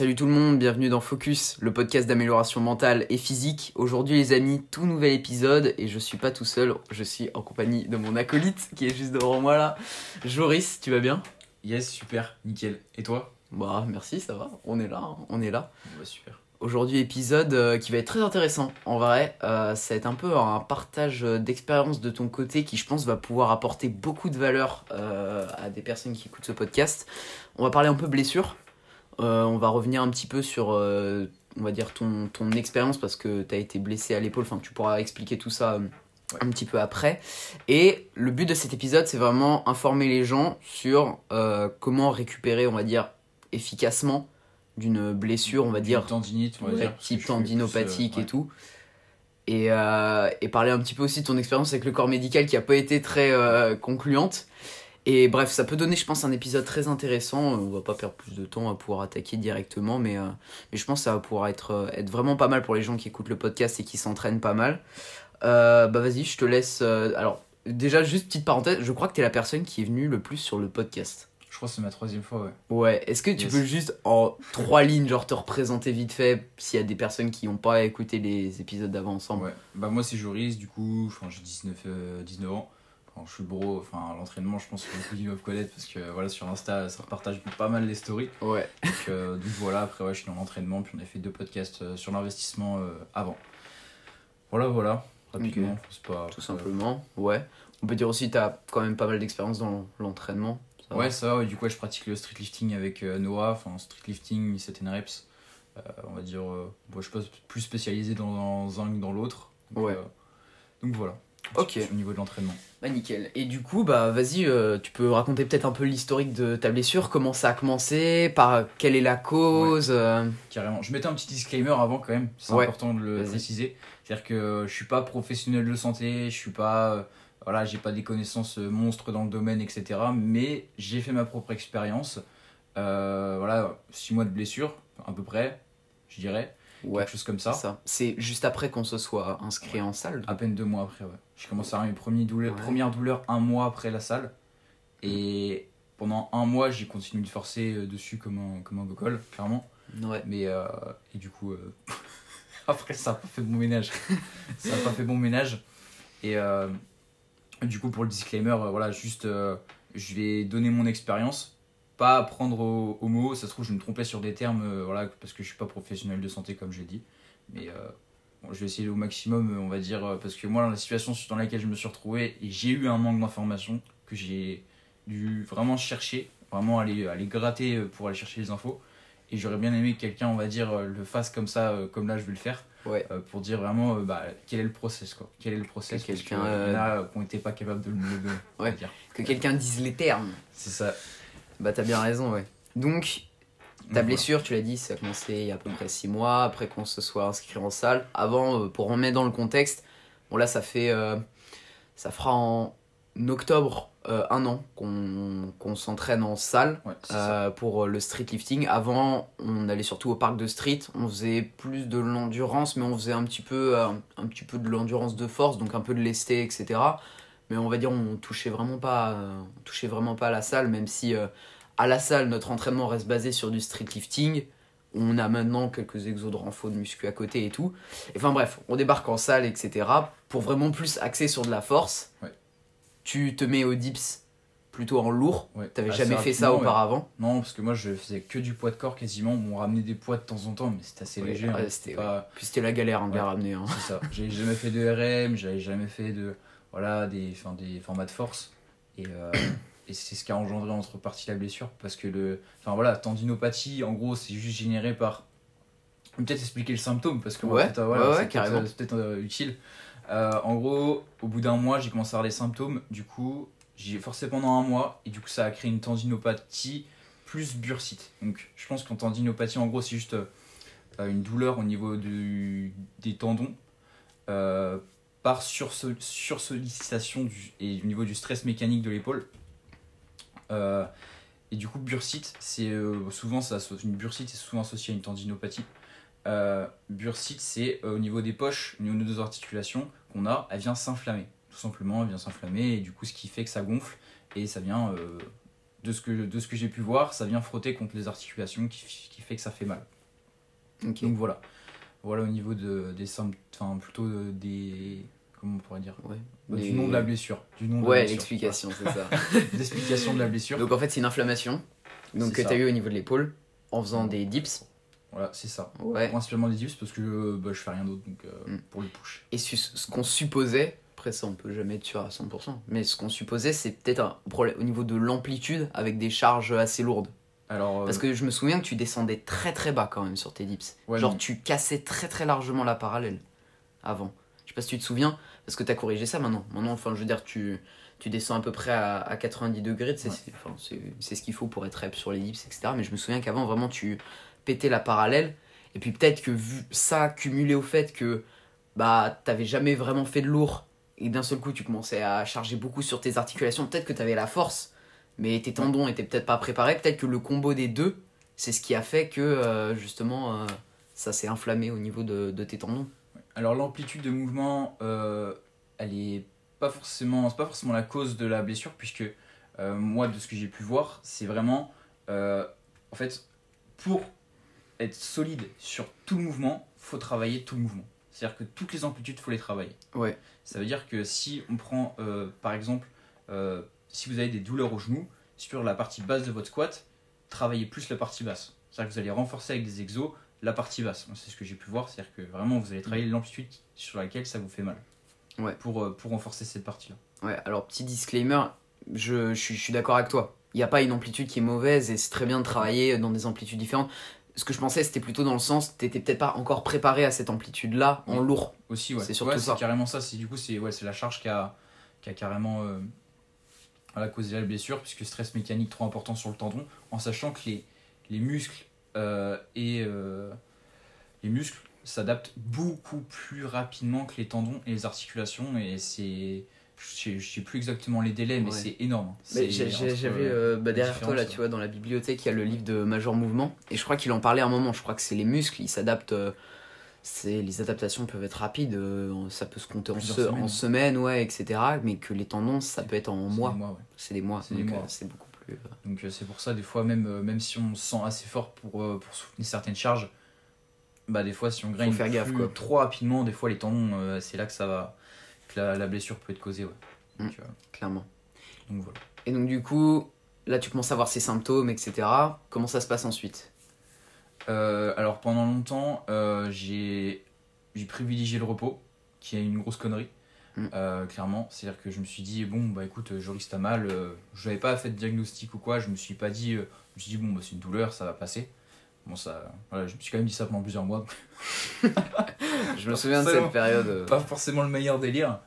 salut tout le monde, bienvenue dans Focus, le podcast d'amélioration mentale et physique. Aujourd'hui les amis, tout nouvel épisode et je suis pas tout seul, je suis en compagnie de mon acolyte qui est juste devant moi là. Joris, tu vas bien? Yes, super, nickel. Et toi? Bah merci, ça va, on est là, hein, on est là. Bah super. Aujourd'hui épisode euh, qui va être très intéressant en vrai, euh, ça va être un peu un partage d'expérience de ton côté qui je pense va pouvoir apporter beaucoup de valeur euh, à des personnes qui écoutent ce podcast. On va parler un peu blessure, euh, on va revenir un petit peu sur, euh, on va dire, ton, ton expérience parce que tu as été blessé à l'épaule. Enfin, tu pourras expliquer tout ça euh, un petit peu après. Et le but de cet épisode, c'est vraiment informer les gens sur comment récupérer, on va dire, efficacement d'une blessure, on va dire, tendinite, on va dire. type tendinopathique et tout. Et, et parler un petit peu aussi de ton expérience avec le corps médical qui a pas été très concluante. Et bref, ça peut donner, je pense, un épisode très intéressant. On va pas perdre plus de temps à pouvoir attaquer directement, mais, euh, mais je pense que ça va pouvoir être, euh, être vraiment pas mal pour les gens qui écoutent le podcast et qui s'entraînent pas mal. Euh, bah vas-y, je te laisse. euh, alors, déjà, juste petite parenthèse, je crois que t'es la personne qui est venue le plus sur le podcast. Je crois que c'est ma troisième fois, ouais. Ouais, est-ce que tu Yes. peux juste en trois lignes, genre te représenter vite fait s'il y a des personnes qui n'ont pas écouté les épisodes d'avant ensemble? Ouais. Bah moi c'est Joris, du coup, j'ai 19, euh, 19 ans. Je suis le bro, enfin l'entraînement je pense que beaucoup de gens doivent connaître parce que voilà sur Insta ça partage pas mal les stories. Ouais. Donc, euh, donc voilà, après ouais, je suis dans l'entraînement, puis on a fait deux podcasts euh, sur l'investissement euh, avant. Voilà, voilà, rapidement, c'est pas... Tout simplement, ouais. On peut dire aussi que t'as quand même pas mal d'expérience dans l'entraînement. Ouais, ça ouais, du coup, ouais, je pratique le street lifting avec euh, Noah, enfin, street lifting, 7 reps. On va dire, bon, je suis pas plus spécialisé dans un que dans l'autre. Donc, Ouais. donc voilà. Ok. Au niveau de l'entraînement. Bah nickel. Et du coup, bah vas-y, euh, tu peux raconter peut-être un peu l'historique de ta blessure, comment ça a commencé, par quelle est la cause. euh, Carrément. Je mettais un petit disclaimer avant quand même, c'est Ouais. important de le préciser. C'est-à-dire que euh, je suis pas professionnel de santé, je suis pas. euh, voilà, j'ai pas des connaissances monstres dans le domaine, etc. Mais j'ai fait ma propre expérience. Voilà, 6 mois de blessure, à peu près, je dirais. Ouais, Quelque chose comme ça. C'est juste après qu'on se soit inscrit en salle. À peine deux mois après, ouais. J'ai commencé à avoir mes premières douleurs, Ouais. premières douleurs un mois après la salle. Et pendant un mois, j'ai continué de forcer euh, dessus comme un, comme un clairement. Ouais. Mais, euh, et du coup, euh, après, ça n'a pas fait bon ménage. ça n'a pas fait bon ménage. Et euh, du coup, pour le disclaimer, voilà, juste, je vais donner mon expérience. Pas prendre au, au mot, ça se trouve, je me trompais sur des termes, euh, voilà, parce que je suis pas professionnel de santé, comme je l'ai dit. Mais euh, bon, je vais essayer au maximum, euh, on va dire, parce que moi, dans la situation dans laquelle je me suis retrouvé, et j'ai eu un manque d'informations que j'ai dû vraiment chercher, vraiment aller, aller gratter pour aller chercher les infos. Et j'aurais bien aimé que quelqu'un, on va dire, le fasse comme ça, comme là je vais le faire, Ouais. euh, pour dire vraiment euh, bah, quel est le process, quoi. Quel est le process, Que quelqu'un, que, euh, a qui n'étaient pas capables de le Ouais. dire. Que quelqu'un dise les termes. C'est ça. Bah t'as bien raison, ouais. Donc, Ta blessure, tu l'as dit, ça a commencé il y a à peu près 6 mois après qu'on se soit inscrit en salle. Avant, euh, pour remettre dans le contexte, bon là ça fait. euh, ça fera en octobre euh, un an qu'on qu'on s'entraîne en salle. Ouais, euh, pour le street lifting. Avant, on allait surtout au parc de street, on faisait plus de l'endurance, mais on faisait un petit peu, un petit peu de l'endurance de force, donc un peu de lesté, etc. Mais on va dire, on touchait vraiment pas, euh, on touchait vraiment pas à la salle, même si euh, à la salle, notre entraînement reste basé sur du street lifting. On a maintenant quelques exos de renfort de muscu à côté et tout. Enfin bref, on débarque en salle, etc. Pour vraiment plus axer sur de la force. Ouais. Tu te mets au dips plutôt en lourd. Ouais. T'avais jamais fait ça ouais. auparavant. Non, parce que moi je faisais que du poids de corps quasiment. On ramenait des poids de temps en temps, mais c'était assez Ouais, léger. hein. c'était- pas... Puis c'était la galère hein, de les ramener. hein. C'est ça. J'ai jamais fait de RM, j'avais jamais fait de voilà des, enfin, des formats de force et, euh, et c'est ce qui a engendré entre partie la blessure parce que le enfin voilà tendinopathie en gros c'est juste généré par peut-être expliquer le symptôme parce que Ouais, peut-être, euh, voilà, ouais, ouais, c'est peut-être, carrément. euh, peut-être euh, utile. Euh, en gros, au bout d'un mois, j'ai commencé à avoir des symptômes. Du coup, j'ai forcé pendant un mois et du coup, ça a créé une tendinopathie plus bursite. Donc, je pense qu'en tendinopathie, en gros, c'est juste une douleur au niveau du, des tendons euh, par surso- sursollicitation du, et au niveau du stress mécanique de l'épaule. Euh, et du coup, bursite, c'est euh, souvent ça, associe- une bursite est souvent associée à une tendinopathie. Euh, bursite, c'est au niveau des poches, au niveau de nos articulations qu'on a, elle vient s'inflammer. Tout simplement, elle vient s'inflammer et du coup, ce qui fait que ça gonfle et ça vient de ce que, de ce que j'ai pu voir, ça vient frotter contre les articulations qui, qui fait que ça fait mal. Donc voilà. Voilà au niveau de, des symptômes, enfin plutôt euh, des. Comment on pourrait dire Ouais. Bah, Du nom de la blessure. Du nom de Ouais, l'explication, c'est ça. L'explication de la blessure. Donc en fait, c'est une inflammation donc que tu as eu au niveau de l'épaule en faisant des dips. Voilà, c'est ça. Ouais. Principalement des dips parce que euh, bah, je fais rien d'autre donc euh, Mm. pour le push. Et ce qu'on supposait, après ça on peut jamais être sûr à 100%, mais ce qu'on supposait c'est peut-être un problème au niveau de l'amplitude avec des charges assez lourdes. Alors, euh, Parce que je me souviens que tu descendais très très bas quand même sur tes dips. Ouais, Genre mais- tu cassais très très largement la parallèle avant. Je sais pas si tu te souviens, parce que tu as corrigé ça maintenant. Maintenant, enfin je veux dire, tu, tu descends à peu près à, à 90 degrés, tu sais, Ouais. c'est enfin, c'est- c'est ce qu'il faut pour être rep sur les dips, etc. Mais je me souviens qu'avant vraiment tu pétais la parallèle. Et puis peut-être que vu ça cumulé au fait que bah t'avais jamais vraiment fait de lourd et d'un seul coup tu commençais à charger beaucoup sur tes articulations, peut-être que t'avais la force, mais tes tendons étaient peut-être pas préparés. Peut-être que le combo des deux, c'est ce qui a fait que euh, justement euh, ça s'est inflammé au niveau de, de tes tendons. alors l'amplitude de mouvement, euh, elle est pas forcément, c'est pas forcément la cause de la blessure puisque moi de ce que j'ai pu voir, c'est vraiment en fait pour être solide sur tout le mouvement, faut travailler tout le mouvement. C'est-à-dire que toutes les amplitudes, faut les travailler. Ouais. Ça veut dire que si on prend, par exemple, si vous avez des douleurs au genou, sur la partie basse de votre squat, travaillez plus la partie basse. C'est-à-dire que vous allez renforcer avec des exos la partie basse. C'est ce que j'ai pu voir, c'est-à-dire que vraiment vous allez travailler l'amplitude sur laquelle ça vous fait mal. Ouais. Pour, euh, pour renforcer cette partie-là. Ouais, alors petit disclaimer, je, je suis, je suis d'accord avec toi. Il n'y a pas une amplitude qui est mauvaise et c'est très bien de travailler dans des amplitudes différentes. Ce que je pensais, c'était plutôt dans le sens, t'étais peut-être pas encore préparé à cette amplitude-là en lourd. Aussi, ouais. C'est surtout Ouais, ça. carrément ça. C'est, du coup, c'est, ouais, c'est la charge qui a, qui a carrément euh, voilà, causé la blessure, puisque stress mécanique trop important sur le tendon, en sachant que les, les muscles euh, et euh, les muscles s'adaptent beaucoup plus rapidement que les tendons et les articulations, et c'est. Je sais, je sais plus exactement les délais, mais Ouais. c'est énorme. J'avais euh, bah, derrière toi, là, tu vois, dans la bibliothèque, il y a le livre de Major Mouvement. Et je crois qu'il en parlait à un moment. Je crois que c'est les muscles, ils s'adaptent. C'est les adaptations peuvent être rapides. euh, ça peut se compter en, se- semaines. en semaines, ouais, etc. Mais que les tendances, ça peut être en c'est mois. des mois, ouais. C'est des mois. C'est euh, beaucoup plus. euh, Donc euh, c'est pour ça, des fois, même, même si on se sent assez fort pour, pour soutenir certaines charges, bah des fois, si on graine faire gaffe, plus- quoi. trop rapidement, des fois, les tendons, c'est là que ça va, que la, la blessure peut être causée. Ouais. Mm. Donc, clairement. donc voilà. Et donc, du coup, là, tu commences à voir ces symptômes, etc. Comment ça se passe ensuite? Euh, alors pendant longtemps, euh, j'ai privilégié le repos, qui est une grosse connerie. Mm. euh, clairement, c'est-à-dire que je me suis dit, bon, bah écoute, Joris, t'as mal, je n'avais pas fait de diagnostic ou quoi, je me suis pas dit, je me suis dit, bon, bah, c'est une douleur, ça va passer. Bon, ça, voilà, je me suis quand même dit ça pendant plusieurs mois, Je me souviens de cette période. pas forcément le meilleur délire.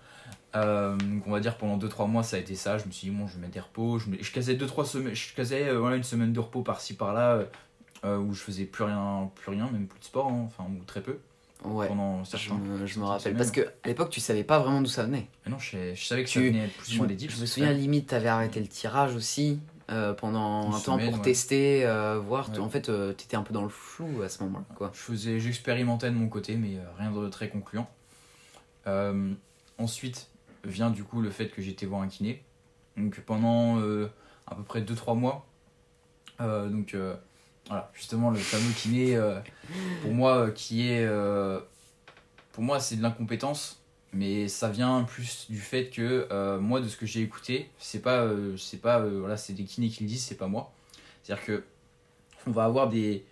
Euh, donc on va dire pendant 2-3 mois ça a été ça, je me suis dit bon je vais mettre des repos, je, me- je casais 2-3 semaines, je casais euh, voilà, une semaine de repos par-ci par-là euh, euh, où je faisais plus rien, plus rien, même plus de sport, hein, enfin ou très peu Ouais. pendant Je certains. me, je me rappelle. semaines. Parce que à l'époque, tu savais pas vraiment d'où ça venait. Mais non, je, je savais que Tu- ça venait plus ou moins des dips. je me souviens, limite, t'avais arrêté le tirage aussi euh, pendant Une un temps pour ouais. tester, euh, voir. Ouais. En fait, euh, t'étais un peu dans le flou à ce moment-là. Quoi. Je faisais, j'expérimentais de mon côté, mais rien de très concluant. Ensuite vient du coup le fait que j'étais voir un kiné. Donc pendant à peu près 2-3 mois. donc voilà, justement le fameux kiné, euh, pour moi, euh, qui est. euh, pour moi, c'est de l'incompétence, mais ça vient plus du fait que moi, de ce que j'ai écouté, c'est pas. c'est pas voilà, c'est des kinés qui le disent, c'est pas moi. C'est-à-dire que on va avoir des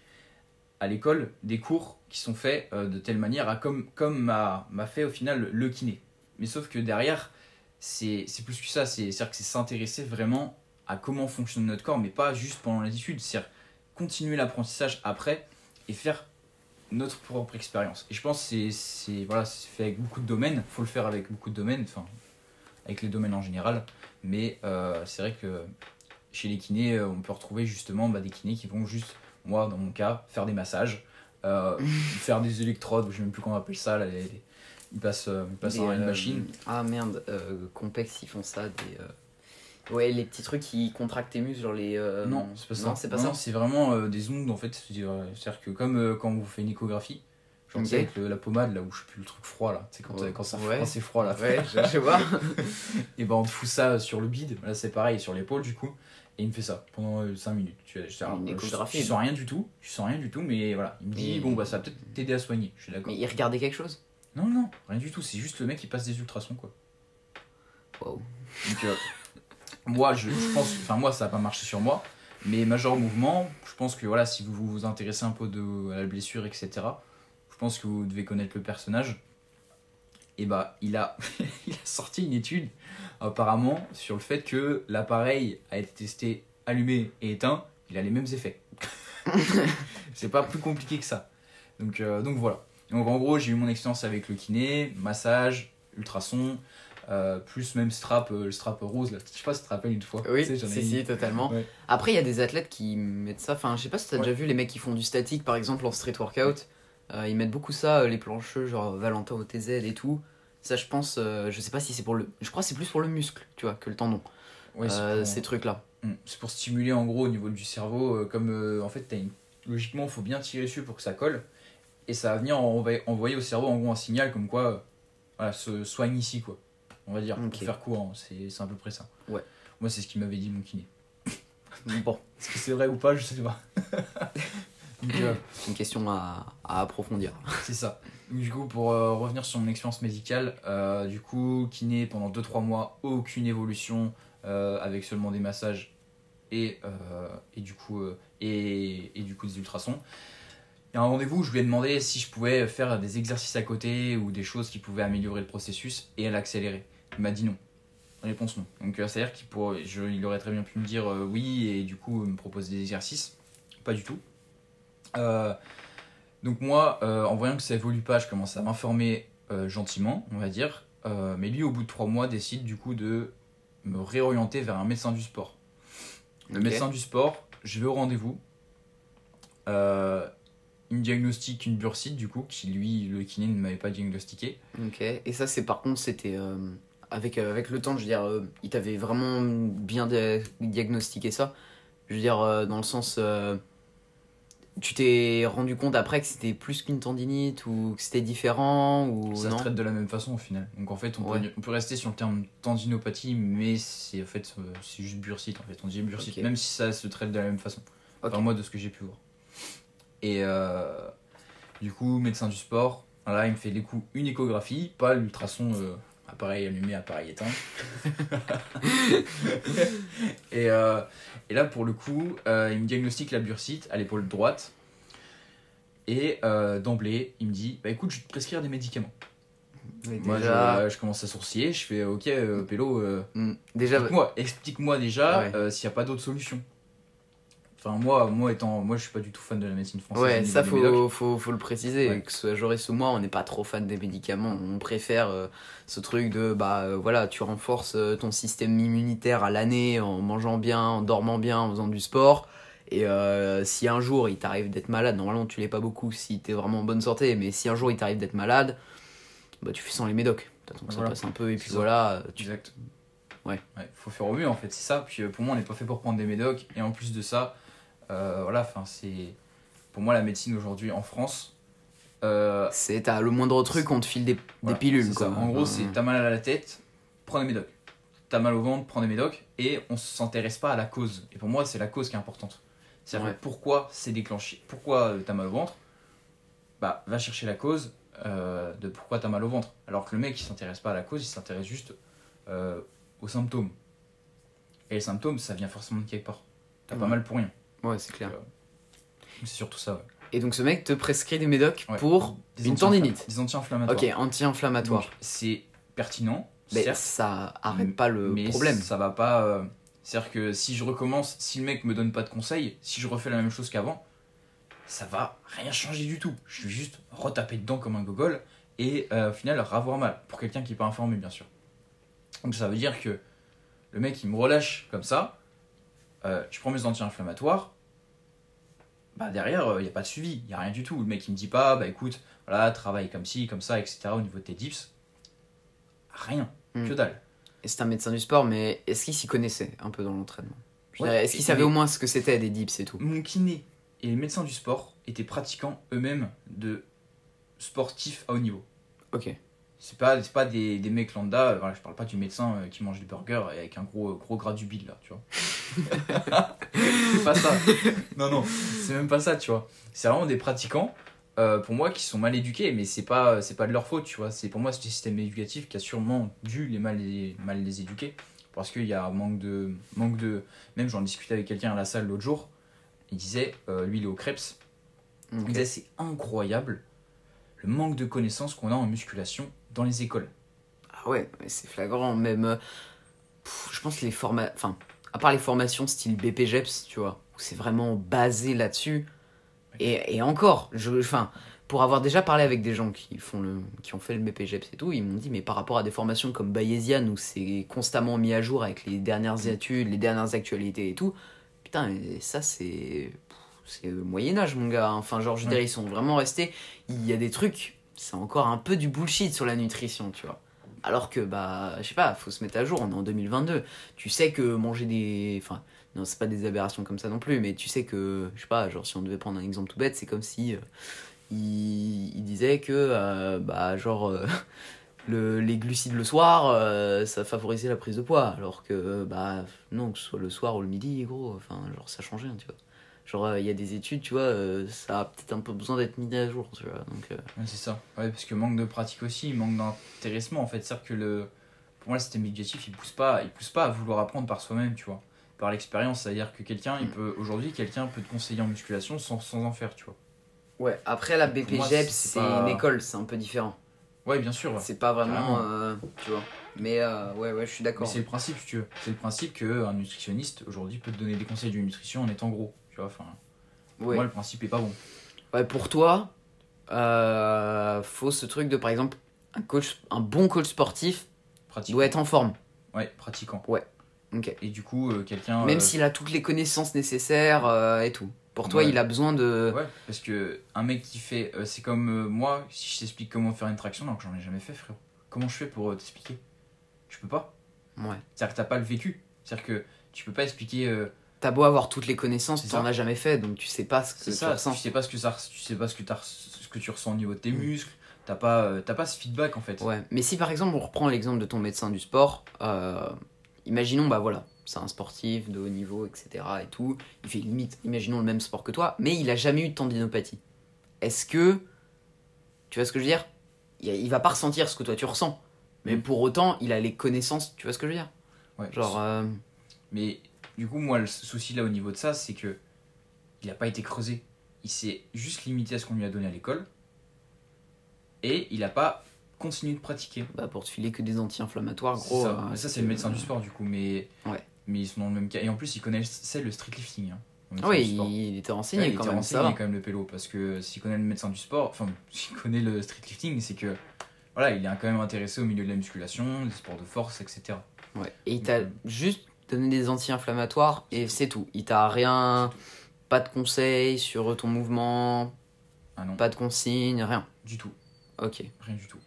à l'école des cours qui sont faits de telle manière à comme, comme m'a, fait au final le kiné. Mais sauf que derrière, c'est, c'est plus que ça, c'est, c'est-à-dire que c'est s'intéresser vraiment à comment fonctionne notre corps, mais pas juste pendant les études, c'est-à-dire continuer l'apprentissage après et faire notre propre expérience. Et je pense que c'est, voilà, c'est fait avec beaucoup de domaines, faut le faire avec beaucoup de domaines, enfin avec les domaines en général, mais euh, c'est vrai que chez les kinés, euh, on peut retrouver justement bah, des kinés qui vont juste moi dans mon cas faire des massages euh, faire des électrodes je sais même plus comment on appelle ça là, les- les- ils passent, ils passent Des, dans une machine Ah merde, Compex, ils font ça. Des, Ouais, les petits trucs qui contractent tes muscles, genre les. euh, non c'est pas ça Non, c'est pas Non, ça. non, c'est vraiment euh, des ondes en fait c'est à dire que comme euh, quand vous faites une échographie genre tu sais, Ok. avec le- la pommade là où je sais plus le truc froid là c'est quand, Ouais. euh, quand ça Ouais. quand c'est froid là Ouais, je, je vois. et ben on te fout ça sur le bide là c'est pareil sur l'épaule du coup Et il me fait ça pendant 5 minutes. Tu vois, je, sens rien du tout, je sens rien du tout, mais voilà. Il me dit, Et- bon, bah ça va peut-être t'aider à soigner. Je suis d'accord. Mais il regardait quelque chose? Non, non, rien du tout, c'est juste le mec qui passe des ultrasons, quoi. Waouh. Donc, euh, moi, je, je pense, enfin, moi, ça n'a pas marché sur moi, mais Major Mouvement, je pense que voilà, si vous vous intéressez un peu de, à la blessure, etc., je pense que vous devez connaître le personnage. Et bah, il a, il a sorti une étude, apparemment, sur le fait que l'appareil a été testé allumé et éteint, il a les mêmes effets. C'est pas plus compliqué que ça. Donc, euh, donc voilà. Donc en gros, j'ai eu mon expérience avec le kiné, massage, ultrason, euh, plus même strap, euh, le strap rose là. Je sais pas si tu te rappelles une fois. Oui, Tu sais, si, si, totalement. Ouais. Après, il y a des athlètes qui mettent ça. Enfin, je sais pas si t'as Ouais. déjà vu les mecs qui font du statique, par exemple, en street workout. Euh, ils mettent beaucoup ça, les plancheux, genre Valentin OTZ et tout. Ça, je pense, je sais pas si c'est pour le. Je crois que c'est plus pour le muscle, tu vois, que le tendon. Ouais, c'est pour- Ces trucs-là. Mm. C'est pour stimuler en gros au niveau du cerveau, comme en fait, une... logiquement, il faut bien tirer dessus pour que ça colle. Et ça va venir envoyer, envoyer au cerveau en gros un signal comme quoi, voilà, se soigne ici quoi. On va dire, pour faire court, c'est c'est à peu près ça. Ouais. Moi, c'est ce qu'il m'avait dit mon kiné. Bon, Est-ce que c'est vrai ou pas, je sais pas. Euh, c'est une question à, à approfondir. C'est ça. Du coup, pour euh, revenir sur mon expérience médicale, euh, du coup, kiné pendant 2-3 mois, aucune évolution, avec seulement des massages et, et, du, coup, et, et du coup des ultrasons. Et à un rendez-vous, où je lui ai demandé si je pouvais faire des exercices à côté ou des choses qui pouvaient améliorer le processus et l'accélérer. Il m'a dit non. Réponse non. Donc, euh, c'est-à-dire qu'il pourrait- je- il aurait très bien pu me dire euh, oui et du coup me proposer des exercices. Pas du tout. Euh, donc moi, euh, en voyant que ça évolue pas, je commence à m'informer gentiment, on va dire. Mais lui, au bout de trois mois, décide du coup de me réorienter vers un médecin du sport. Le médecin du sport, je vais au rendez-vous. Euh, il me diagnostique une bursite, du coup, qui lui, le kiné, ne m'avait pas diagnostiqué. Ok. Et ça, c'est par contre, c'était. euh, avec, euh, avec le temps, je veux dire, euh, il t'avait vraiment bien dia- diagnostiqué ça. Je veux dire, euh, dans le sens. tu t'es rendu compte après que c'était plus qu'une tendinite ou que c'était différent ou ça non se traite de la même façon au final. Donc en fait, on, Ouais. peut, on peut rester sur le terme tendinopathie, mais c'est en fait, c'est juste bursite. En fait, on dit bursite, même si ça se traite de la même façon. Ok. Enfin, moi, de ce que j'ai pu voir. Et euh, du coup, médecin du sport, là, il me fait des coups une échographie, pas l'ultrason euh, appareil allumé, appareil éteint. et, euh, et là, pour le coup, euh, il me diagnostique la bursite à l'épaule droite. Et euh, d'emblée, il me dit Bah écoute, je vais te prescrire des médicaments. Mais Moi, déjà, je, je commence à sourciller, je fais Ok, Pélo, déjà explique-moi déjà Ouais. s'il n'y a pas d'autre solution. Enfin, moi, moi, étant, moi, je suis pas du tout fan de la médecine française. Ouais, ça faut, faut, faut le préciser. Ouais. Que ce soit Joris ou moi, on n'est pas trop fan des médicaments. On préfère euh, ce truc de bah euh, voilà, tu renforces euh, ton système immunitaire à l'année en mangeant bien, en dormant bien, en faisant du sport. Et si un jour il t'arrive d'être malade, normalement tu l'es pas beaucoup si t'es vraiment en bonne santé, mais si un jour il t'arrive d'être malade, bah tu fais sans les médocs. T'attends que ça passe un peu et puis voilà. Tu... Exact. Ouais. Faut faire au mieux en fait, c'est ça. Puis pour moi, on n'est pas fait pour prendre des médocs. Et en plus de ça, voilà, enfin, c'est. Pour moi, la médecine aujourd'hui en France. euh, C'est t'as le moindre truc, on te file des, voilà, des pilules quoi. En gros, c'est t'as mal à la tête, prends des médocs. T'as mal au ventre, prends des médocs. Et on s'intéresse pas à la cause. Et pour moi, c'est la cause qui est importante. C'est-à-dire Ouais. pourquoi c'est déclenché. Pourquoi euh, t'as mal au ventre? Bah, va chercher la cause euh, de pourquoi t'as mal au ventre. Alors que le mec, il s'intéresse pas à la cause, il s'intéresse juste euh, aux symptômes. Et les symptômes, ça vient forcément de quelque part. T'as pas mal pour rien. Ouais, c'est clair. C'est surtout ça, ouais. Et donc ce mec te prescrit des médocs Ouais. pour Des une anti-infla- tendinite. Des anti-inflammatoires. Ok, anti-inflammatoire. Donc, C'est pertinent, Mais certes, ça arrête pas le mais problème. ça va pas. euh, C'est-à-dire que si je recommence, si le mec me donne pas de conseils, si je refais la même chose qu'avant, ça va rien changer du tout. Je vais juste retaper dedans comme un gogol et euh, au final avoir mal. Pour quelqu'un qui n'est pas informé, bien sûr. Donc ça veut dire que le mec il me relâche comme ça, euh, je prends mes anti-inflammatoires, bah derrière il n'y a pas de suivi, il n'y a rien du tout. Le mec il me dit pas, bah écoute, voilà, travaille comme ci, comme ça, etc. au niveau de tes dips. Rien, Hmm. que dalle. Et c'est un médecin du sport, mais est-ce qu'il s'y connaissait un peu dans l'entraînement? Ouais, Est-ce qu'il savait au moins ce que c'était des dips et tout? Mon kiné et les médecins du sport étaient pratiquants eux-mêmes de sportifs à haut niveau. Ok. C'est pas, c'est pas des, des mecs lambda, euh, voilà, je parle pas du médecin euh, qui mange des burgers et avec un gros, gros gras du bide là, tu vois. c'est pas ça. Non, non, c'est même pas ça, tu vois. C'est vraiment des pratiquants, euh, pour moi, qui sont mal éduqués, mais c'est pas, c'est pas de leur faute, tu vois. C'est pour moi, c'est le système éducatif qui a sûrement dû les mal les, mal les éduquer. Parce qu'il y a un manque de, manque de. Même j'en discutais avec quelqu'un à la salle l'autre jour, il disait, euh, lui, il est au Krebs, il disait c'est incroyable le manque de connaissances qu'on a en musculation dans les écoles. Ah ouais, mais c'est flagrant. Même, euh, pff, je pense que les formations, enfin, à part les formations style BPGEPS, tu vois, où c'est vraiment basé là-dessus. Et, et encore, je, enfin, pour avoir déjà parlé avec des gens qui font le, qui ont fait le BPGEPS et tout, ils m'ont dit, mais par rapport à des formations comme Bayesian où c'est constamment mis à jour avec les dernières études, les dernières actualités et tout, putain, et ça c'est, c'est le Moyen Âge, mon gars. Enfin, genre, je dire, ils sont vraiment restés. Il y a des trucs, c'est encore un peu du bullshit sur la nutrition, tu vois. Alors que, bah, je sais pas, faut se mettre à jour, on est en 2022. Tu sais que manger des. Enfin, non, c'est pas des aberrations comme ça non plus, mais tu sais que, je sais pas, genre, si on devait prendre un exemple tout bête, c'est comme si. euh, il, disait que, euh, bah, genre. euh, le, les glucides le soir, euh, ça favorisait la prise de poids. Alors que, bah, non, que ce soit le soir ou le midi, gros, enfin, genre, ça change rien, tu vois. Genre, euh, il y a des études, tu vois, euh, ça a peut-être un peu besoin d'être mis à jour, tu vois. Donc, euh, Ouais, c'est ça. Ouais, parce que manque de pratique aussi, manque d'intéressement en fait. C'est-à-dire que le, pour moi, le système éducatif, il pousse pas, il pousse pas à vouloir apprendre par soi-même, tu vois. Par l'expérience, c'est-à-dire que quelqu'un, il Mm. peut, aujourd'hui, quelqu'un peut te conseiller en musculation sans, sans en faire, tu vois. Ouais, après la moi, BPGEPS, c'est pas- une école, c'est un peu différent. Ouais, bien sûr. C'est pas vraiment. Euh, tu vois. Mais euh, ouais, ouais, je suis d'accord. c'est le principe, si tu veux. C'est le principe qu'un nutritionniste, aujourd'hui, peut te donner des conseils de nutrition en étant gros. Tu vois, enfin, pour Ouais. moi, le principe est pas bon. ouais, pour toi, euh, faut ce truc de par exemple, un, coach, un bon coach sportif Pratique. doit être en forme. Ouais, pratiquant. Ok. Et du coup, euh, quelqu'un. Même euh, s'il a toutes les connaissances nécessaires et tout. Pour toi, Ouais. il a besoin de. Ouais, parce que un mec qui fait. c'est comme moi, si je t'explique comment faire une traction, alors que j'en ai jamais fait, frérot. Comment je fais pour t'expliquer? Je peux pas? Ouais. C'est-à-dire que t'as pas le vécu. C'est-à-dire que tu peux pas expliquer. T'as beau avoir toutes les connaissances, t'en as jamais fait, donc tu sais pas ce que tu ça. ressens. Tu sais pas ce que ça, tu sais pas ce que ce que tu ressens au niveau de tes Mm. muscles. T'as pas, euh, pas ce feedback en fait. Ouais, mais si par exemple on reprend l'exemple de ton médecin du sport, euh, imaginons, bah voilà, c'est un sportif de haut niveau, etc. et tout, il fait limite, imaginons le même sport que toi, mais il a jamais eu de tendinopathie. Est-ce que, tu vois ce que je veux dire? Il, il va pas ressentir ce que toi tu ressens, mais Mm. pour autant il a les connaissances, tu vois ce que je veux dire? Ouais. Genre, euh, Mais du coup, moi, le souci là au niveau de ça, c'est que il a pas été creusé. Il s'est juste limité à ce qu'on lui a donné à l'école. Et il a pas continué de pratiquer. bah, pour te filer que des anti-inflammatoires, gros. ça, euh, ça, c'est le médecin du sport du coup. Mais, Ouais. mais ils sont dans le même cas. Et en plus, il connaît c'est le street lifting. hein, Oui, il, il était renseigné il quand était même, ça va. quand même le pélo. Parce que s'il connaît le médecin du sport, enfin, s'il connaît le street lifting, c'est que voilà, il est quand même intéressé au milieu de la musculation, des sports de force, etc. Ouais. Et il t'a Euh, juste donné des anti-inflammatoires et c'est tout. Il t'a rien, pas de conseils sur ton mouvement, Ah non, pas de consignes, rien. du tout. Ok. Rien du tout.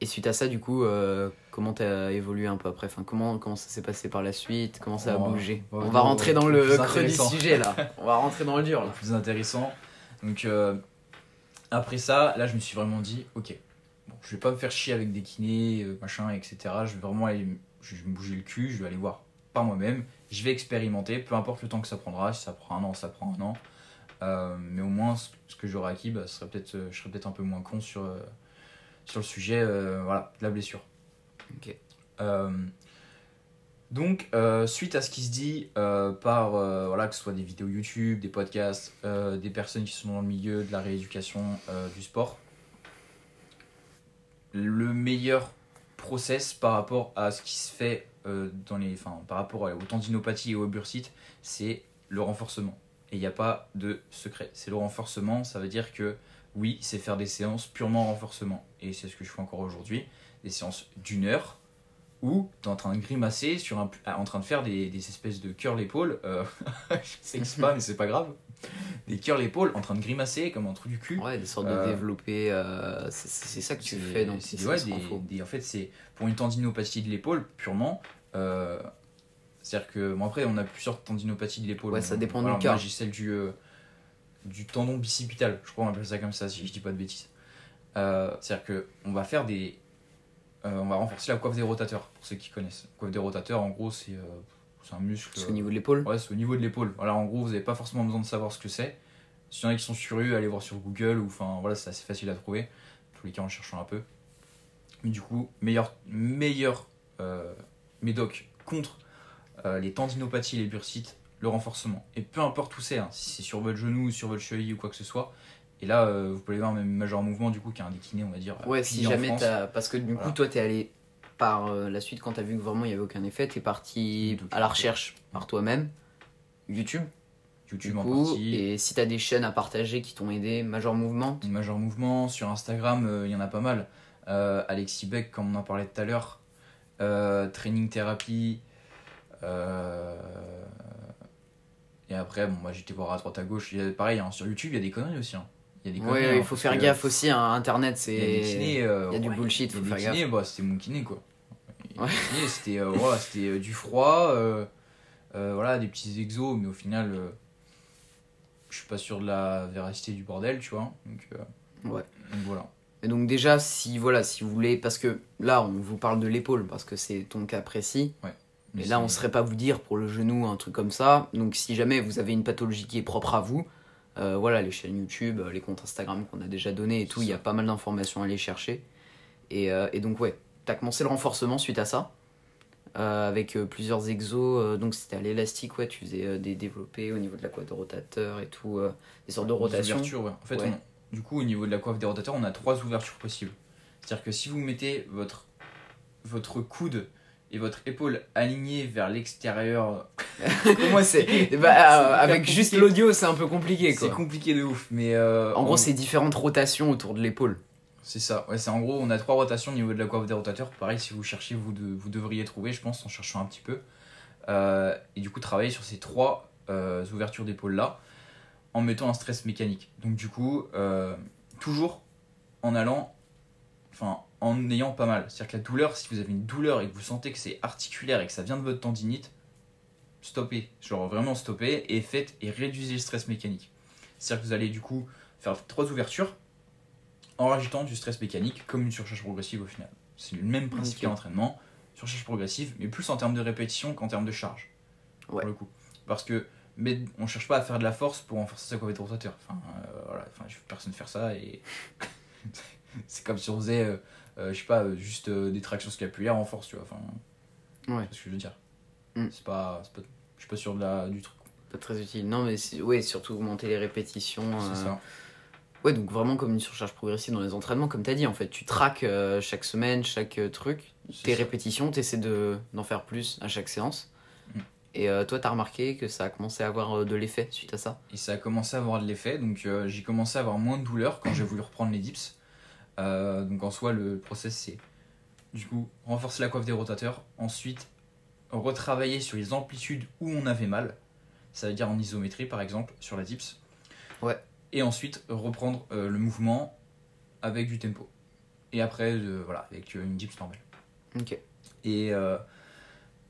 Et suite à ça, du coup, euh, comment t'as évolué un peu après? Enfin, comment, comment ça s'est passé par la suite? Comment ça a Oh, bougé? On va rentrer dans le creux du sujet là. On va rentrer dans le dur là. plus intéressant. Donc euh, après ça, là je me suis vraiment dit, ok, bon, je vais pas me faire chier avec des kinés, euh, machin, etc. Je vais vraiment aller, je vais me bouger le cul, je vais aller voir par moi-même, je vais expérimenter, peu importe le temps que ça prendra, si ça prend un an, ça prend un an. Euh, mais au moins ce que j'aurai acquis, bah, serait peut-être, euh, je serais peut-être un peu moins con sur, euh, sur le sujet euh, voilà, de la blessure. Donc, suite à ce qui se dit par, voilà, que ce soit des vidéos YouTube, des podcasts, des personnes qui sont dans le milieu de la rééducation du sport, le meilleur process par rapport à ce qui se fait euh, dans les, enfin, par rapport aux tendinopathies et aux bursites, c'est le renforcement. Et il n'y a pas de secret. C'est le renforcement, ça veut dire que oui, c'est faire des séances purement renforcement. Et c'est ce que je fais encore aujourd'hui. Des séances d'une heure où tu es en train de grimacer, sur un, en train de faire des, des espèces de curl l'épaule. Euh, je sais que c'est pas, mais c'est pas grave. Des curl l'épaule en train de grimacer comme un trou du cul. Ouais, des sortes de Euh, développer. euh, c'est ça que tu fais dans c'est- tes ouais, des- des- En fait, c'est pour une tendinopathie de l'épaule purement. Euh, C'est-à-dire que, bon, après, on a plusieurs tendinopathies de l'épaule. Ouais, ça dépend du cas. Moi, j'ai celle du, euh, du tendon bicipital. Je crois qu'on appelle ça comme ça, si je dis pas de bêtises. Euh, C'est-à-dire que on va faire des. on va renforcer la coiffe des rotateurs, pour ceux qui connaissent. La coiffe des rotateurs, en gros, c'est. c'est un muscle. C'est au niveau de l'épaule Ouais, c'est au niveau de l'épaule. Voilà, en gros, vous n'avez pas forcément besoin de savoir ce que c'est. S'il y en a qui sont curieux, allez voir sur Google, ou enfin, voilà, c'est assez facile à trouver. En tous les cas, en cherchant un peu. Mais du coup, meilleur, meilleur euh, médoc contre euh, les tendinopathies et les bursites, le renforcement. Et peu importe où c'est, hein, si c'est sur votre genou, sur votre cheville ou quoi que ce soit. Et là, euh, vous pouvez voir même Major Mouvement, du coup, qui est un des kinés, on va dire. Ouais, si pilier en jamais t'as. Parce que du coup, toi, t'es allé par euh, la suite quand t'as vu que vraiment il y avait aucun effet, t'es parti à la recherche par toi-même. YouTube, YouTube du en coup. partie. Et si t'as des chaînes à partager qui t'ont aidé, Major Movement. Major Mouvement, sur Instagram, euh, il y en a pas mal. Euh, Alexis Beck, comme on en parlait tout à l'heure. Euh, Training Therapy. Euh, Et après, bon, moi j'étais voir à droite à gauche. Il y a, pareil, hein, sur YouTube, il y a des conneries aussi. hein. Il y a des conneries. Ouais, hein, il faut faire gaffe aussi, hein, Internet, Il y a des kinés. c'est. euh, il y a du ouais, bullshit, il faut faire kinés, bah, c'était mon kiné quoi. Ouais. c'était euh, voilà, euh, du froid, euh, voilà, des petits exos, mais au final, je suis pas sûr de la véracité du bordel, tu vois. Donc, Ouais. donc voilà. Et donc déjà, si voilà, si vous voulez, parce que là, on vous parle de l'épaule parce que c'est ton cas précis. Mais Et là, on c'est- serait pas vous dire pour le genou un truc comme ça. Donc si jamais vous avez une pathologie qui est propre à vous, euh, voilà, les chaînes YouTube, euh, les comptes Instagram qu'on a déjà donné et tout, il y a pas mal d'informations à aller chercher. Et, euh, et donc ouais, t'as commencé le renforcement suite à ça. euh, avec plusieurs exos, donc c'était à l'élastique, ouais, tu faisais des développés au niveau de la quad rotateur et tout, des sortes de Des rotations. ouvertures, ouais. En fait, Ouais. on- du coup, au niveau de la coiffe des rotateurs, on a trois ouvertures possibles. C'est-à-dire que si vous mettez votre, votre coude et votre épaule alignés vers l'extérieur, Moi, c'est. Bah, euh, avec compliqué. juste l'audio, c'est un peu compliqué c'est compliqué de ouf. Mais euh, En gros, c'est différentes rotations autour de l'épaule. C'est ça, ouais, c'est en gros, on a trois rotations au niveau de la coiffe des rotateurs. Pareil, si vous cherchez, vous, de- vous devriez trouver, je pense, en cherchant un petit peu. Euh, et du coup, travailler sur ces trois euh, ouvertures d'épaule là, en mettant un stress mécanique. Donc, du coup, euh, toujours en allant, enfin, en ayant pas mal. C'est-à-dire que la douleur, si vous avez une douleur et que vous sentez que c'est articulaire et que ça vient de votre tendinite, stoppez. Genre vraiment stoppez et faites et réduisez le stress mécanique. C'est-à-dire que vous allez du coup faire trois ouvertures en rajoutant du stress mécanique comme une surcharge progressive au final. C'est le même principe Ok. qu'un entraînement, surcharge progressive, mais plus en termes de répétition qu'en termes de charge. Ouais. Pour le coup. Parce que mais on cherche pas à faire de la force pour renforcer sa de rotateur. Enfin, euh, voilà, enfin, je veux personne faire ça et c'est comme si on faisait, euh, euh, je sais pas, euh, juste des tractions scapulaires en force, tu vois. Enfin, Ouais. c'est ce que je veux dire. Mm. C'est pas, pas, je suis pas sûr de la, du truc. Pas très utile. Non, mais ouais, surtout augmenter les répétitions. C'est ça. Ouais, donc vraiment comme une surcharge progressive dans les entraînements, comme tu as dit, en fait. Tu traques chaque semaine, chaque truc, tes ça. répétitions, tu essaies d'en faire plus à chaque séance. Mm. Et euh, toi, tu as remarqué que ça a commencé à avoir euh, de l'effet suite à ça? Et ça a commencé à avoir de l'effet, donc euh, j'ai commencé à avoir moins de douleur quand j'ai voulu reprendre les dips. Euh, donc en soi, le process c'est du coup renforcer la coiffe des rotateurs, ensuite retravailler sur les amplitudes où on avait mal, ça veut dire en isométrie par exemple sur la dips. Ouais. Et ensuite reprendre euh, le mouvement avec du tempo. Et après, voilà, avec une dips normale. Ok. Et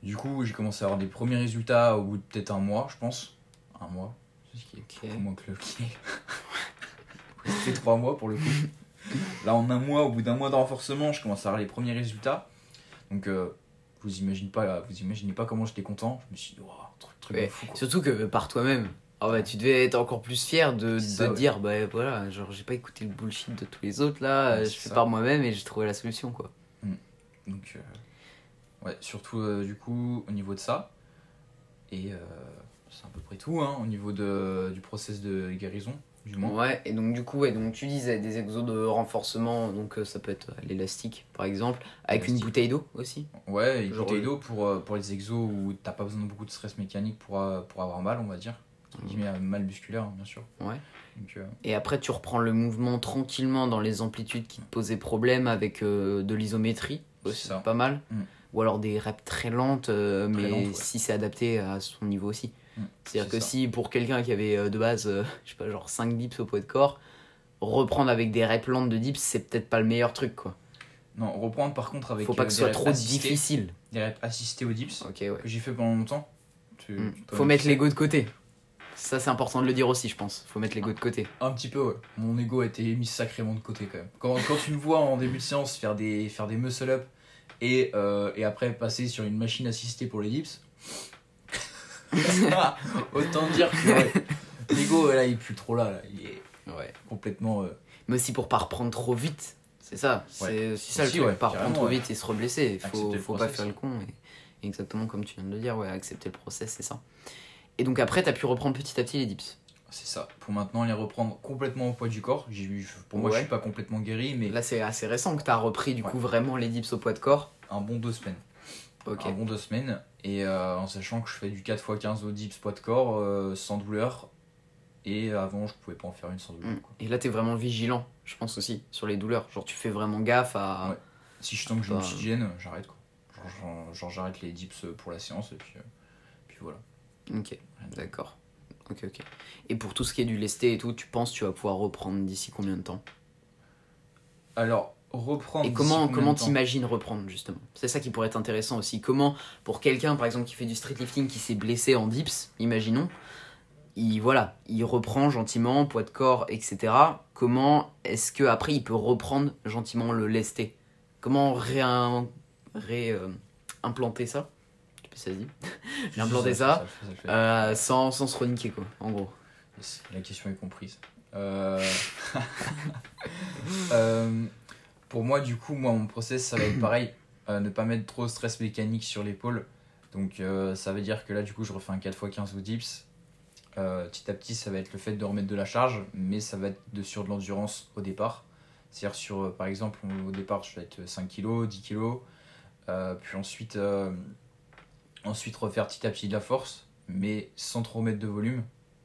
du coup, j'ai commencé à avoir des premiers résultats au bout de peut-être un mois, je pense. Un mois, c'est ce qui est Ok. beaucoup moins que le. C'était trois mois pour le coup. Là, en un mois, au bout d'un mois de renforcement, je commence à avoir les premiers résultats. Donc, euh, vous imaginez pas, vous imaginez pas comment j'étais content. Je me suis dit, waouh, truc, truc Ouais. de fou. Quoi. Surtout que par toi-même. Ah bah, tu devais être encore plus fier de, de ça, ouais. dire, bah voilà, genre j'ai pas écouté le bullshit de tous les autres là, Ouais, je fais ça. par moi-même et j'ai trouvé la solution quoi. Donc, euh, ouais, surtout euh, du coup au niveau de ça. Et euh, c'est à peu près tout hein, au niveau de, du process de guérison, du moins. Ouais, et donc du coup, ouais, donc tu disais des exos de renforcement, donc euh, ça peut être euh, l'élastique par exemple, avec une bouteille d'eau aussi. Ouais, une Genre, bouteille euh, d'eau pour, euh, pour les exos où t'as pas besoin de beaucoup de stress mécanique pour, euh, pour avoir mal, on va dire. Qui met un mal musculaire, hein, bien sûr. Ouais. Donc, euh, Et après, tu reprends le mouvement tranquillement dans les amplitudes qui te posaient problème avec euh, de l'isométrie, C'est pas mal. Mm. Ou alors des reps très lentes, euh, Très mais ouais. si c'est adapté à son niveau aussi. Mm, C'est-à-dire c'est que ça. si pour quelqu'un qui avait euh, de base, euh, je sais pas, genre 5 dips au poids de corps, reprendre avec des reps lentes de dips, c'est peut-être pas le meilleur truc quoi. Non, reprendre par contre avec Faut pas euh, que ce soit trop assistés- difficile. Des reps assistés aux dips Ok, ouais. que j'ai fait pendant longtemps. Tu- Mm. Faut mettre l'ego de côté. Ça, c'est important de le dire aussi, je pense. Faut mettre l'ego de côté. Un petit peu, ouais. Mon ego a été mis sacrément de côté quand même. Quand, quand tu me vois en début de séance faire des, faire des muscle-up et, euh, et après passer sur une machine assistée pour les dips, Autant dire que ouais, l'ego, là, il est plus trop là. là. Il est Ouais. complètement. euh, Mais aussi pour pas reprendre trop vite. C'est ça. C'est aussi ça le truc. ouais, pas reprendre trop ouais. vite et se reblesser. Il faut, faut pas faire le con. Et exactement comme tu viens de le dire, ouais, accepter le process, c'est ça. Et donc après, t'as pu reprendre petit à petit les dips. C'est ça. Pour maintenant les reprendre complètement au poids du corps. J'ai Pour moi, je Ouais. suis pas complètement guéri, mais Là, c'est assez récent que t'as repris du Ouais. coup vraiment les dips au poids de corps. un bon deux semaines. Ok. Un bon deux semaines. Et euh, en sachant que je fais du 4x15 au dips poids de corps euh, sans douleur. Et avant, je pouvais pas en faire une sans douleur. Mm. quoi. Et là, t'es vraiment vigilant, je pense aussi, sur les douleurs. Genre, tu fais vraiment gaffe à. Ouais. Si je sens que je Bah. m'oxygène, j'arrête quoi. Genre, j'arrête les dips pour la séance et puis, euh, puis voilà. Ok, d'accord. Ok, ok. Et pour tout ce qui est du lesté et tout, tu penses que tu vas pouvoir reprendre d'ici combien de temps? Alors, reprendre. Et comment comment t'imagines reprendre justement? C'est ça qui pourrait être intéressant aussi. Comment pour quelqu'un par exemple qui fait du street lifting qui s'est blessé en dips, imaginons, il voilà, il reprend gentiment poids de corps etc. Comment est-ce que après il peut reprendre gentiment le lesté? Comment réim- ré, euh, ça? Ça se dit J'ai implanté ça, euh, sans, sans se reniquer quoi, en gros. La question est comprise. Euh, euh, pour moi, du coup, moi, mon process, ça va être pareil. Euh, ne pas mettre trop de stress mécanique sur l'épaule. Donc, ça veut dire que là, du coup, je refais un 4x15 au dips. Petit à petit, ça va être le fait de remettre de la charge, mais ça va être de, sur de l'endurance au départ. C'est-à-dire, sur, par exemple, au départ, je vais être 5 kg, 10 kg. Puis ensuite, ensuite, refaire petit à petit de la force, mais sans trop mettre de volume,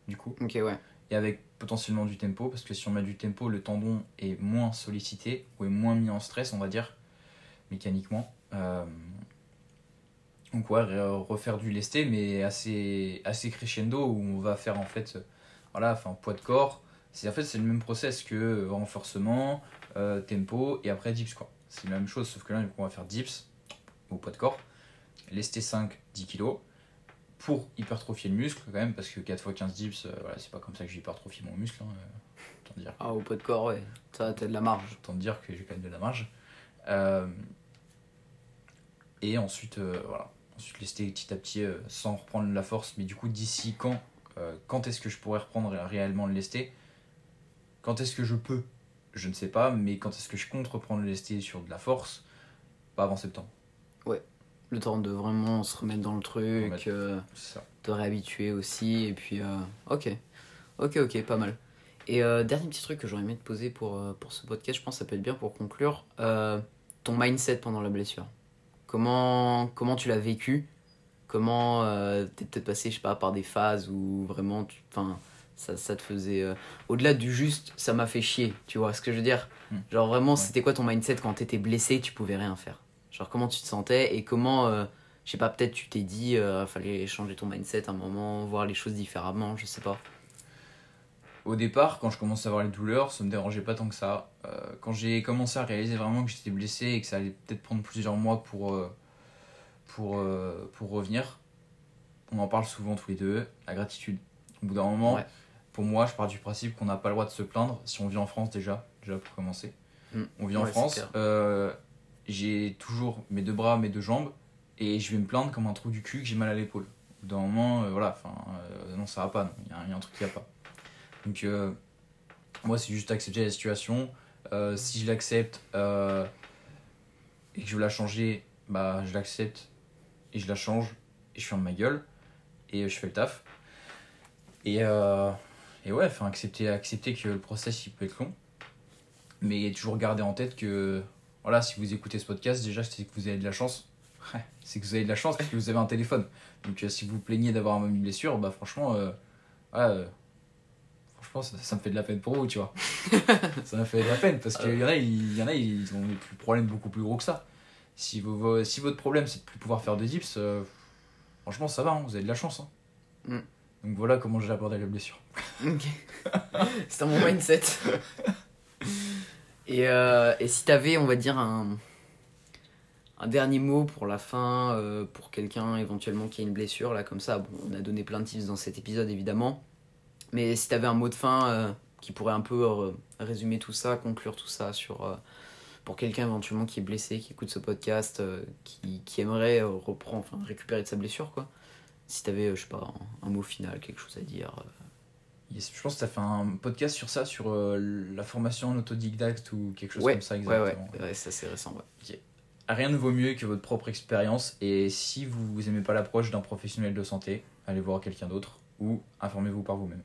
du coup. Ok ouais. et avec potentiellement du tempo parce que si on met du tempo le tendon est moins sollicité ou est moins mis en stress on va dire mécaniquement. Euh, donc ouais re- refaire du lesté mais assez assez crescendo où on va faire en fait voilà enfin poids de corps. C'est en fait c'est le même process que euh, renforcement euh, tempo et après dips quoi. C'est la même chose sauf que là on va faire dips au poids de corps. Lesté 5 10 kg pour hypertrophier le muscle quand même parce que 4 x 15 dips euh, voilà, c'est pas comme ça que j'ai hypertrophié mon muscle hein, euh, autant dire. Ah au poids de corps ouais. Ça t'as de la marge. autant dire que j'ai quand même de la marge. Euh, et ensuite voilà. Ensuite lester petit à petit sans reprendre la force mais du coup d'ici quand quand est-ce que je pourrais reprendre ré- réellement le lesté quand est-ce que je peux? Je ne sais pas mais quand est-ce que je compte reprendre le lesté sur de la force? Pas avant septembre Le temps de vraiment se remettre dans le truc. Euh, te réhabituer aussi. Et puis, euh, ok. Ok, ok, pas mal. Et euh, dernier petit truc que j'aurais aimé te poser pour, euh, pour ce podcast, je pense que ça peut être bien pour conclure. Ton mindset pendant la blessure. Comment, comment tu l'as vécu? Comment t'es peut-être passé, je sais pas, par des phases où vraiment, tu, enfin, ça, ça te faisait. Au-delà du juste, ça m'a fait chier, tu vois ce que je veux dire? Hmm. Genre vraiment, Ouais. c'était quoi ton mindset quand t'étais blessé, tu pouvais rien faire? Genre comment tu te sentais et comment. euh, je sais pas, peut-être tu t'es dit, euh, fallait changer ton mindset un moment, voir les choses différemment, je sais pas. Au départ, quand je commençais à avoir les douleurs, ça me dérangeait pas tant que ça. Euh, quand j'ai commencé à réaliser vraiment que j'étais blessé et que ça allait peut-être prendre plusieurs mois pour, euh, pour, pour revenir, on en parle souvent tous les deux, la gratitude. Au bout d'un moment, Ouais. pour moi, je pars du principe qu'on n'a pas le droit de se plaindre si on vit en France déjà, déjà pour commencer. Mm. On vit en Ouais, France, euh, j'ai toujours mes deux bras, mes deux jambes, et je vais me plaindre comme un trou du cul que j'ai mal à l'épaule. Au bout d'un moment, euh, voilà, enfin, euh, non, ça va pas, il y, a- un truc qui va pas. Donc, euh, moi, c'est juste accepter la situation. Si je l'accepte et que je veux la changer, bah, je l'accepte et je la change et je ferme ma gueule et je fais le taf. Et, et ouais, enfin, accepter, accepter que le process il peut être long, mais toujours garder en tête que voilà, si vous écoutez ce podcast, déjà, c'est que vous avez de la chance. C'est que vous avez de la chance parce que vous avez un téléphone. Donc, euh, si vous vous plaignez d'avoir une blessure, bah, franchement, euh, ouais, euh, franchement, ça, ça me fait de la peine pour vous, tu vois. ça me fait de la peine parce qu'il y en a, il y en a, ils ont des problèmes beaucoup plus gros que ça. Si, vos- si votre problème c'est de plus pouvoir faire de dips, euh, franchement, ça va, hein, vous avez de la chance. hein. Mm. Donc voilà comment j'ai abordé la blessure. Ok. C'était mon mindset. et, euh, et si t'avais, on va dire, un, un dernier mot pour la fin, euh, pour quelqu'un éventuellement qui a une blessure, là, comme ça, bon, on a donné plein de tips dans cet épisode, évidemment. Mais si t'avais un mot de fin euh, qui pourrait un peu euh, résumer tout ça, conclure tout ça sur. pour quelqu'un éventuellement qui est blessé, qui écoute ce podcast, qui, qui aimerait euh, enfin récupérer de sa blessure, quoi. si t'avais, euh, je sais pas, un mot final, quelque chose à dire. Je pense que tu as fait un podcast sur ça, sur euh, la formation en autodidacte ou quelque chose Ouais, comme ça Ouais, ouais, exactement. ouais, c'est assez récent, ouais. Rien ne vaut mieux que votre propre expérience et si vous aimez pas l'approche d'un professionnel de santé, allez voir quelqu'un d'autre ou informez-vous par vous-même.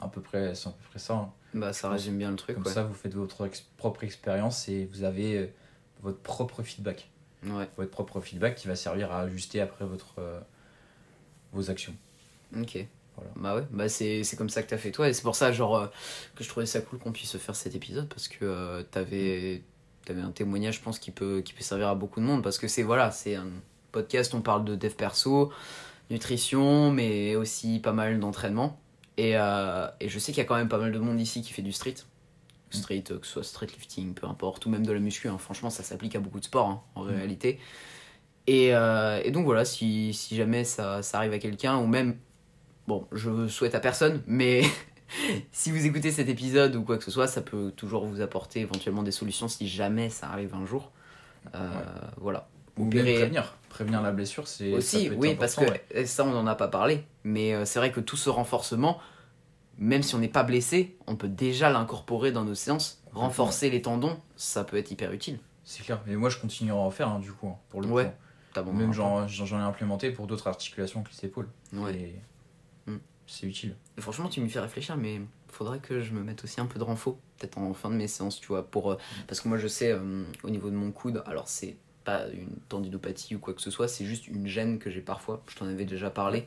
À peu près, c'est à peu près ça. hein. Bah, ça résume bien le truc, Comme ouais. ça, vous faites votre ex- propre expérience et vous avez euh, votre propre feedback. Ouais, Votre propre feedback qui va servir à ajuster après votre, euh, vos actions. ok. Voilà. Bah ouais, bah c'est comme ça que t'as fait toi, et c'est pour ça, genre, euh, que je trouvais ça cool qu'on puisse faire cet épisode, parce que euh, t'avais avais un témoignage, je pense, qui peut, qui peut servir à beaucoup de monde, parce que c'est, voilà, c'est un podcast, on parle de dev perso, nutrition, mais aussi pas mal d'entraînement. Et, euh, et je sais qu'il y a quand même pas mal de monde ici qui fait du street. Street, euh, que ce soit street lifting, peu importe, ou même de la muscu. hein. Franchement, ça s'applique à beaucoup de sports hein, en Mm. réalité. Et, euh, et donc voilà, si, si jamais ça, ça arrive à quelqu'un, ou même, bon, je souhaite à personne, mais si vous écoutez cet épisode ou quoi que ce soit, ça peut toujours vous apporter éventuellement des solutions si jamais ça arrive un jour. Euh, Ouais. Voilà. Ou bien prévenir. Prévenir la blessure, c'est. aussi, oui, parce que ouais. ça, on n'en a pas parlé. Mais euh, c'est vrai que tout ce renforcement, même si on n'est pas blessé, on peut déjà l'incorporer dans nos séances. Renforcer les tendons, ça peut être hyper utile. C'est clair. Mais moi, je continuerai à en faire, hein, du coup, hein, pour le. T'as bon Même j'en ai implémenté pour d'autres articulations que les épaules. Ouais. Et. C'est utile. Franchement, tu m'y fais réfléchir, mais faudrait que je me mette aussi un peu de renfort, peut-être en fin de mes séances, tu vois, pour euh, parce que moi je sais euh, au niveau de mon coude, alors c'est pas une tendinopathie ou quoi que ce soit, c'est juste une gêne que j'ai parfois. Je t'en avais déjà parlé.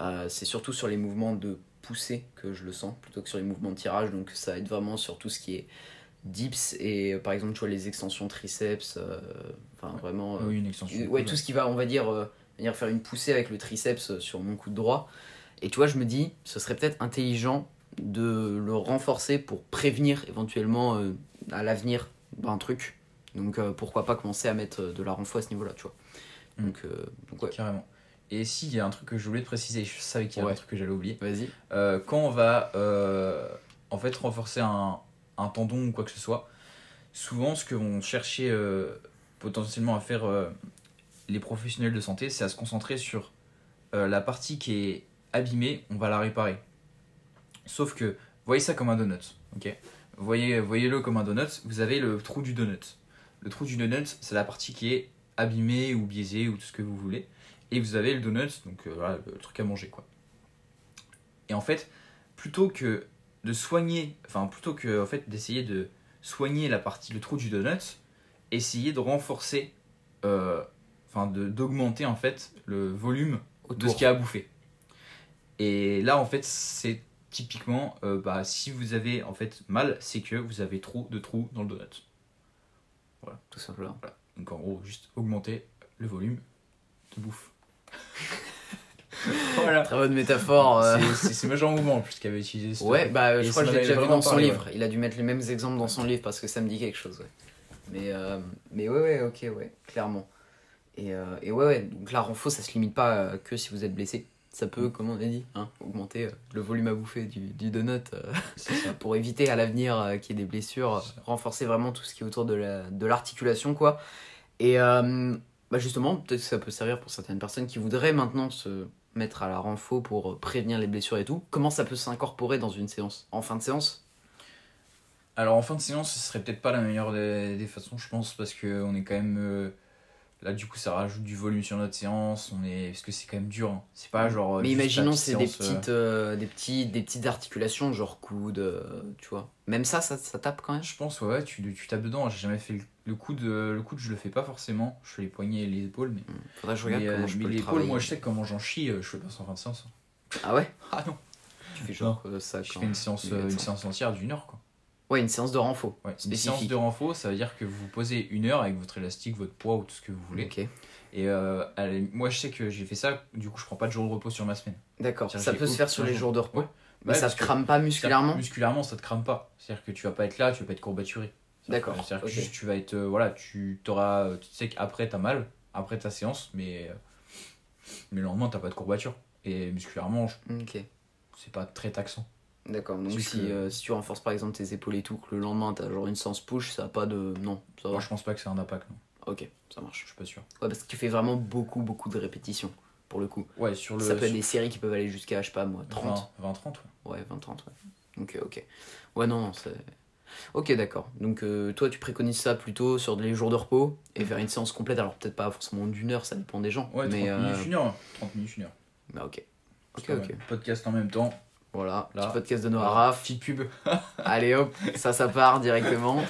Euh, c'est surtout sur les mouvements de poussée que je le sens, plutôt que sur les mouvements de tirage. Donc ça aide vraiment sur tout ce qui est dips et par exemple tu vois les extensions triceps, euh, enfin vraiment. oui, une extension. ouais, tout ce qui va, on va dire, venir faire une poussée avec le triceps sur mon coude droit. Et tu vois, je me dis, ce serait peut-être intelligent de le renforcer pour prévenir éventuellement euh, à l'avenir un truc. Donc euh, pourquoi pas commencer à mettre euh, de la renfort à ce niveau-là, tu vois. Mm. Donc, euh, donc ouais, Carrément. Et si, il y a un truc que je voulais te préciser, je savais qu'il y avait Ouais. un truc que j'allais oublier. vas-y. Quand on va en fait renforcer un, un tendon ou quoi que ce soit, souvent ce que vont chercher potentiellement à faire les professionnels de santé, c'est à se concentrer sur la partie qui est abîmée, on va la réparer. Sauf que, voyez ça comme un donut, ok? Voyez, Voyez-le comme un donut, vous avez le trou du donut. Le trou du donut, c'est la partie qui est abîmée ou biaisée ou tout ce que vous voulez. Et vous avez le donut, donc euh, voilà, le truc à manger quoi. Et en fait, plutôt que de soigner, enfin plutôt que en fait d'essayer de soigner la partie, le trou du donut, essayez de renforcer, euh, enfin de d'augmenter en fait le volume de ce qu'il y a à bouffer. Et là en fait c'est typiquement, euh, bah, si vous avez en fait mal, c'est que vous avez trop de trous dans le donut. Tout simplement. Voilà. Donc en gros, juste augmenter le volume de bouffe. voilà. Très bonne métaphore. euh. C'est- Major Mouvement en plus qui avait utilisé ce Ouais, bah je crois que je l'ai déjà vu dans son livre. Il a dû mettre les mêmes exemples dans son livre parce que ça me dit quelque chose, ouais. Mais, euh, mais ouais, ouais, ok, ouais, clairement. Et, euh, et ouais, ouais, donc la renfo, ça se limite pas euh, que si vous êtes blessé. Ça peut, comme on a dit, hein, augmenter euh, le volume à bouffer du, du donut euh, pour éviter à l'avenir euh, qu'il y ait des blessures, renforcer vraiment tout ce qui est autour de la- de l'articulation, quoi. Et bah justement, peut-être que ça peut servir pour certaines personnes qui voudraient maintenant se mettre à la renfo pour prévenir les blessures et tout. Comment ça peut s'incorporer dans une séance En fin de séance? Alors en fin de séance, ce serait peut-être pas la meilleure des, des façons, je pense, parce que on est quand même là. Du coup, ça rajoute du volume sur notre séance. On est parce que c'est quand même dur. hein. C'est pas genre. euh, Mais imaginons c'est des séance, euh, petites, euh, des, petits, des petites articulations, genre coude, euh, tu vois. Même ça, ça, ça tape quand même? Je pense ouais, ouais, tu, tu tapes dedans. J'ai jamais fait le, le coude. Le coude, je le fais pas forcément. Je fais les poignets et les épaules, mais. Faudrait que je regarde mais, euh, comment je mais peux le l'épaule, travailler. moi, je sais que comment j'en chie, je fais pas en fin de séance. Ah ouais? Ah non. Tu fais genre euh, ça Je quand- fais une séance, une séance entière d'une heure, quoi. Ouais, une séance de renfo. Ouais, une séance de renfo, ça veut dire que vous posez une heure avec votre élastique, votre poids ou tout ce que vous voulez. Ok. Et euh, allez, moi, je sais que j'ai fait ça, du coup, je prends pas de jour de repos sur ma semaine. D'accord. Ça peut se faire sur les jour. jours de repos. Ouais. Mais Ouais, ça te crame pas musculairement Musculairement, ça te crame pas. C'est-à-dire que tu vas pas être là, tu vas pas être courbaturé. D'accord, que- C'est-à-dire que juste, tu vas être. euh, voilà, tu t'auras. Tu sais qu'après, t'as mal, après ta séance, mais. euh, mais le lendemain, t'as pas de courbature. Et musculairement, je- Ok. c'est pas très taxant. D'accord. Donc si, que- euh, si tu renforces par exemple tes épaules et tout, que le lendemain t'as genre une séance push, ça a pas de. Non, ça va. Moi, je pense pas que c'est un impact, non. Ok, ça marche. Je suis pas sûr. Ouais, parce que tu fais vraiment beaucoup, beaucoup de répétitions. Pour le coup. Ouais, sur le. Ça peut être sur- des séries qui peuvent aller jusqu'à, je sais pas moi, 30. 20, 30, ouais. Ouais, 20, 30, ouais. Ok, ok. Ouais, non, non, c'est. Ok, d'accord. Donc, euh, toi, tu préconises ça plutôt sur les jours de repos et faire une séance complète. Alors, peut-être pas forcément d'une heure, ça dépend des gens. Ouais, 30 mais, euh, minutes, une heure. 30 minutes, une heure. bah, ok. Ok, ok. Podcast en même temps. Voilà, Là. petit podcast de Noah. Raff. Petite pub. Allez hop, ça, ça part directement.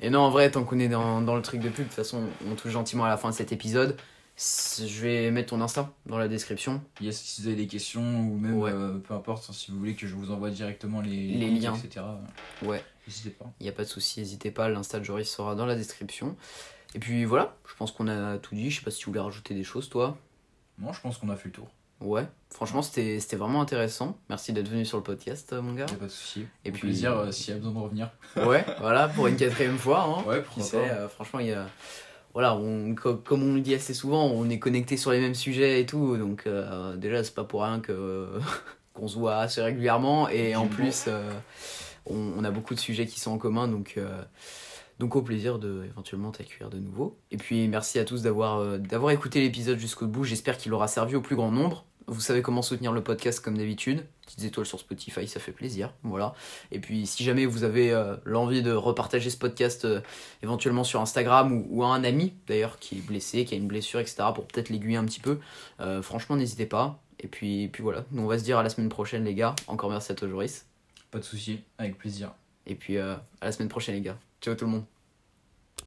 Et non, en vrai, tant qu'on est dans, dans le truc de pub, de toute façon, on touche gentiment à la fin de cet épisode. Je vais mettre ton Insta dans la description. Yes, si vous avez des questions ou même Ouais. euh, peu importe, si vous voulez que je vous envoie directement les, liens. etc. Ouais. N'hésitez pas. Il n'y a pas de souci, n'hésitez pas, l'Insta de Joris sera dans la description. Et puis voilà, je pense qu'on a tout dit. Je sais pas si tu voulais rajouter des choses, toi. Moi, je pense qu'on a fait le tour. Ouais, franchement, c'était c'était vraiment intéressant. Merci d'être venu sur le podcast, euh, mon gars. Y a pas de souci. Et Au puis- plaisir euh, s'il y a besoin de revenir. Ouais, voilà, pour une quatrième fois. Hein. Ouais, Qui pourquoi pas. euh, franchement, il y a. Voilà, on, comme on le dit assez souvent, on est connecté sur les mêmes sujets et tout. Donc, euh, déjà, c'est pas pour rien que qu'on se voit assez régulièrement. Et en plus, on, on a beaucoup de sujets qui sont en commun. Donc, donc au plaisir de éventuellement t'accueillir de nouveau. Et puis, merci à tous d'avoir euh, d'avoir écouté l'épisode jusqu'au bout. J'espère qu'il aura servi au plus grand nombre. Vous savez comment soutenir le podcast comme d'habitude. Petites étoiles sur Spotify, ça fait plaisir. Voilà. Et puis, si jamais vous avez euh, l'envie de repartager ce podcast euh, éventuellement sur Instagram ou, ou à un ami d'ailleurs qui est blessé, qui a une blessure, etc., pour peut-être l'aiguiller un petit peu, euh, franchement, n'hésitez pas. Et puis, puis voilà. Nous, on va se dire à la semaine prochaine, les gars. Encore merci à toi, Joris. Pas de souci, avec plaisir. Et puis, à la semaine prochaine, les gars. Ciao tout le monde.